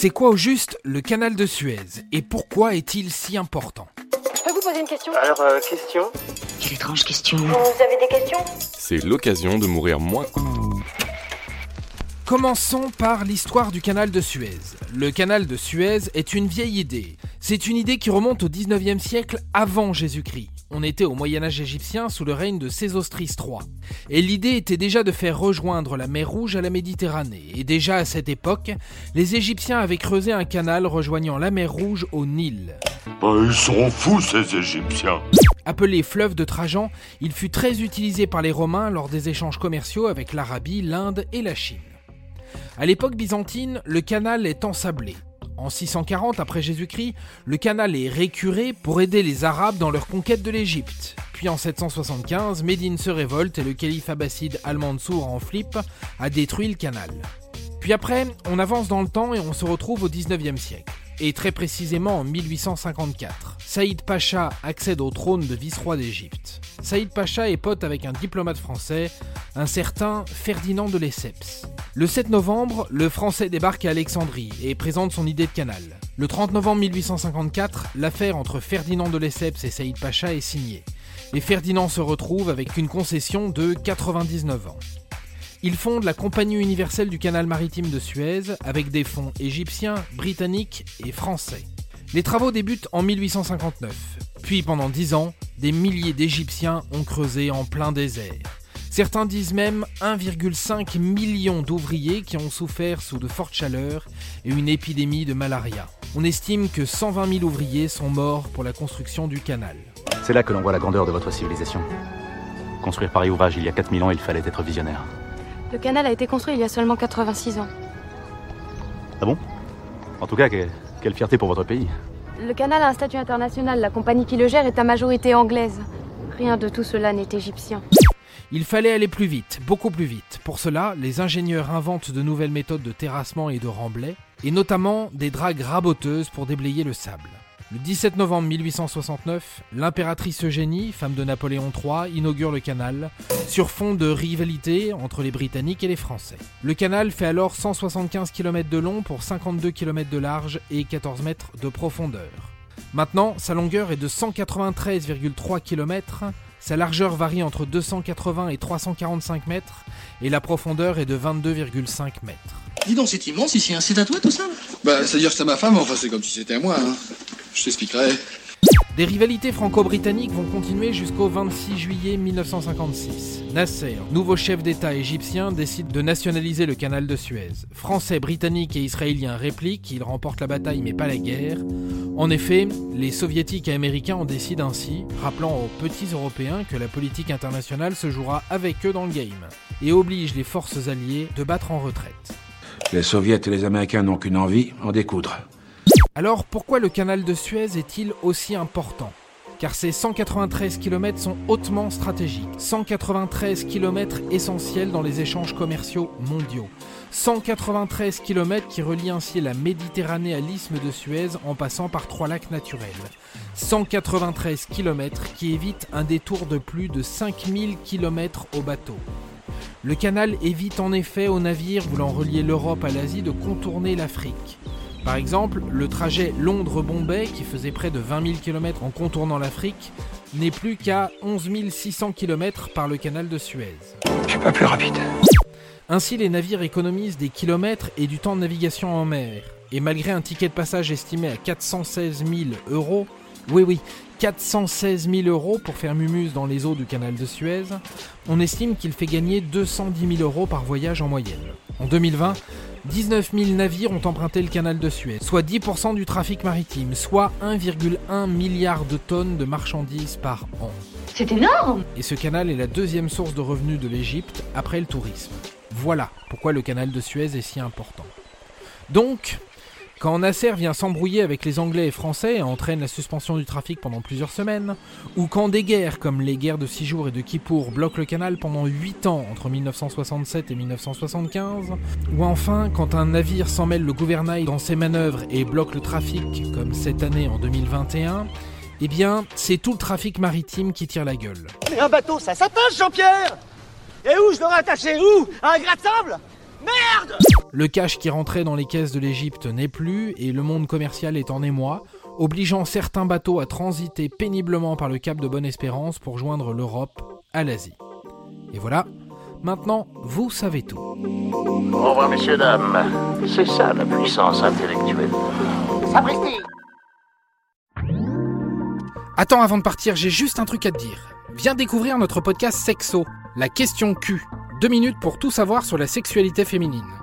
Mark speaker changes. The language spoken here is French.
Speaker 1: C'est quoi au juste le canal de Suez et pourquoi est-il si important
Speaker 2: Je peux vous poser une question
Speaker 3: Alors, euh, question
Speaker 4: Quelle étrange question.
Speaker 2: Vous avez des questions
Speaker 5: C'est l'occasion de mourir moins.
Speaker 1: Commençons par l'histoire du canal de Suez. Le canal de Suez est une vieille idée. C'est une idée qui remonte au 19e siècle avant Jésus-Christ. On était au Moyen Âge égyptien sous le règne de Sésostris III. Et l'idée était déjà de faire rejoindre la mer Rouge à la Méditerranée. Et déjà à cette époque, les Égyptiens avaient creusé un canal rejoignant la mer Rouge au Nil.
Speaker 6: Bah, ils sont fous, ces Égyptiens.
Speaker 1: Appelé fleuve de Trajan, il fut très utilisé par les Romains lors des échanges commerciaux avec l'Arabie, l'Inde et la Chine. À l'époque byzantine, le canal est ensablé. En 640 après Jésus-Christ, le canal est récuré pour aider les Arabes dans leur conquête de l'Égypte. Puis en 775, Médine se révolte et le calife abbasside Al-Mansour en flippe a détruit le canal. Puis après, on avance dans le temps et on se retrouve au 19e siècle. Et très précisément en 1854, Saïd Pacha accède au trône de vice-roi d'Égypte. Saïd Pacha est pote avec un diplomate français, un certain Ferdinand de Lesseps. Le 7 novembre, le Français débarque à Alexandrie et présente son idée de canal. Le 30 novembre 1854, l'affaire entre Ferdinand de Lesseps et Saïd Pacha est signée. Et Ferdinand se retrouve avec une concession de 99 ans. Il fonde la Compagnie universelle du canal maritime de Suez avec des fonds égyptiens, britanniques et français. Les travaux débutent en 1859. Puis pendant 10 ans, des milliers d'Égyptiens ont creusé en plein désert. Certains disent même 1,5 million d'ouvriers qui ont souffert sous de fortes chaleurs et une épidémie de malaria. On estime que 120 000 ouvriers sont morts pour la construction du canal.
Speaker 7: C'est là que l'on voit la grandeur de votre civilisation. Construire pareil ouvrage il y a 4000 ans, il fallait être visionnaire.
Speaker 8: Le canal a été construit il y a seulement 86 ans.
Speaker 7: Ah bon? En tout cas, que- quelle fierté pour votre pays.
Speaker 8: Le canal a un statut international. La compagnie qui le gère est à majorité anglaise. Rien de tout cela n'est égyptien.
Speaker 1: Il fallait aller plus vite, beaucoup plus vite. Pour cela, les ingénieurs inventent de nouvelles méthodes de terrassement et de remblai, et notamment des dragues raboteuses pour déblayer le sable. Le 17 novembre 1869, l'impératrice Eugénie, femme de Napoléon III, inaugure le canal, sur fond de rivalité entre les Britanniques et les Français. Le canal fait alors 175 km de long pour 52 km de large et 14 mètres de profondeur. Maintenant, sa longueur est de 193,3 km, sa largeur varie entre 280 et 345 mètres, et la profondeur est de 22,5 mètres.
Speaker 9: Dis donc, c'est immense ici, hein. c'est à toi tout ça?
Speaker 10: Bah, c'est-à-dire que c'est à ma femme, enfin, c'est comme si c'était à moi, hein. Je t'expliquerai.
Speaker 1: Des rivalités franco-britanniques vont continuer jusqu'au 26 juillet 1956. Nasser, nouveau chef d'État égyptien, décide de nationaliser le canal de Suez. Français, Britanniques et Israéliens répliquent, ils remportent la bataille mais pas la guerre. En effet, les soviétiques et américains en décident ainsi, rappelant aux petits Européens que la politique internationale se jouera avec eux dans le game, et oblige les forces alliées de battre en retraite.
Speaker 11: Les soviets et les américains n'ont qu'une envie, en découdre.
Speaker 1: Alors pourquoi le canal de Suez est-il aussi important? Car ces 193 km sont hautement stratégiques. 193 km essentiels dans les échanges commerciaux mondiaux. 193 km qui relient ainsi la Méditerranée à l'isthme de Suez en passant par trois lacs naturels. 193 km qui évitent un détour de plus de 5000 km au bateau. Le canal évite en effet aux navires voulant relier l'Europe à l'Asie de contourner l'Afrique. Par exemple, le trajet Londres-Bombay, qui faisait près de 20 000 km en contournant l'Afrique, n'est plus qu'à 11 600 km par le canal de Suez.
Speaker 11: Je suis pas plus rapide.
Speaker 1: Ainsi, les navires économisent des kilomètres et du temps de navigation en mer. Et malgré un ticket de passage estimé à 416 000 euros, oui oui, 416 000 euros pour faire mumus dans les eaux du canal de Suez, on estime qu'il fait gagner 210 000 euros par voyage en moyenne. En 2020, 19 000 navires ont emprunté le canal de Suez, soit 10% du trafic maritime, soit 1,1 milliard de tonnes de marchandises par an.
Speaker 4: C'est énorme
Speaker 1: Et ce canal est la deuxième source de revenus de l'Égypte après le tourisme. Voilà pourquoi le canal de Suez est si important. Donc, quand Nasser vient s'embrouiller avec les Anglais et Français et entraîne la suspension du trafic pendant plusieurs semaines, ou quand des guerres comme les guerres de Six jours et de Kippour bloquent le canal pendant 8 ans entre 1967 et 1975, ou enfin quand un navire s'en mêle le gouvernail dans ses manœuvres et bloque le trafic comme cette année en 2021, eh bien, c'est tout le trafic maritime qui tire la gueule.
Speaker 9: Mais un bateau, ça s'attache, Jean-Pierre! Et où je l'aurais attaché Où? À un gratte-sable?
Speaker 1: Le cash qui rentrait dans les caisses de l'Égypte n'est plus et le monde commercial est en émoi, obligeant certains bateaux à transiter péniblement par le cap de Bonne-Espérance pour joindre l'Europe à l'Asie. Et voilà, maintenant vous savez tout.
Speaker 3: Au revoir, messieurs, dames. C'est ça la puissance intellectuelle.
Speaker 12: Sapristi
Speaker 1: Attends, avant de partir, j'ai juste un truc à te dire. Viens découvrir notre podcast Sexo, la question Q. Deux minutes pour tout savoir sur la sexualité féminine.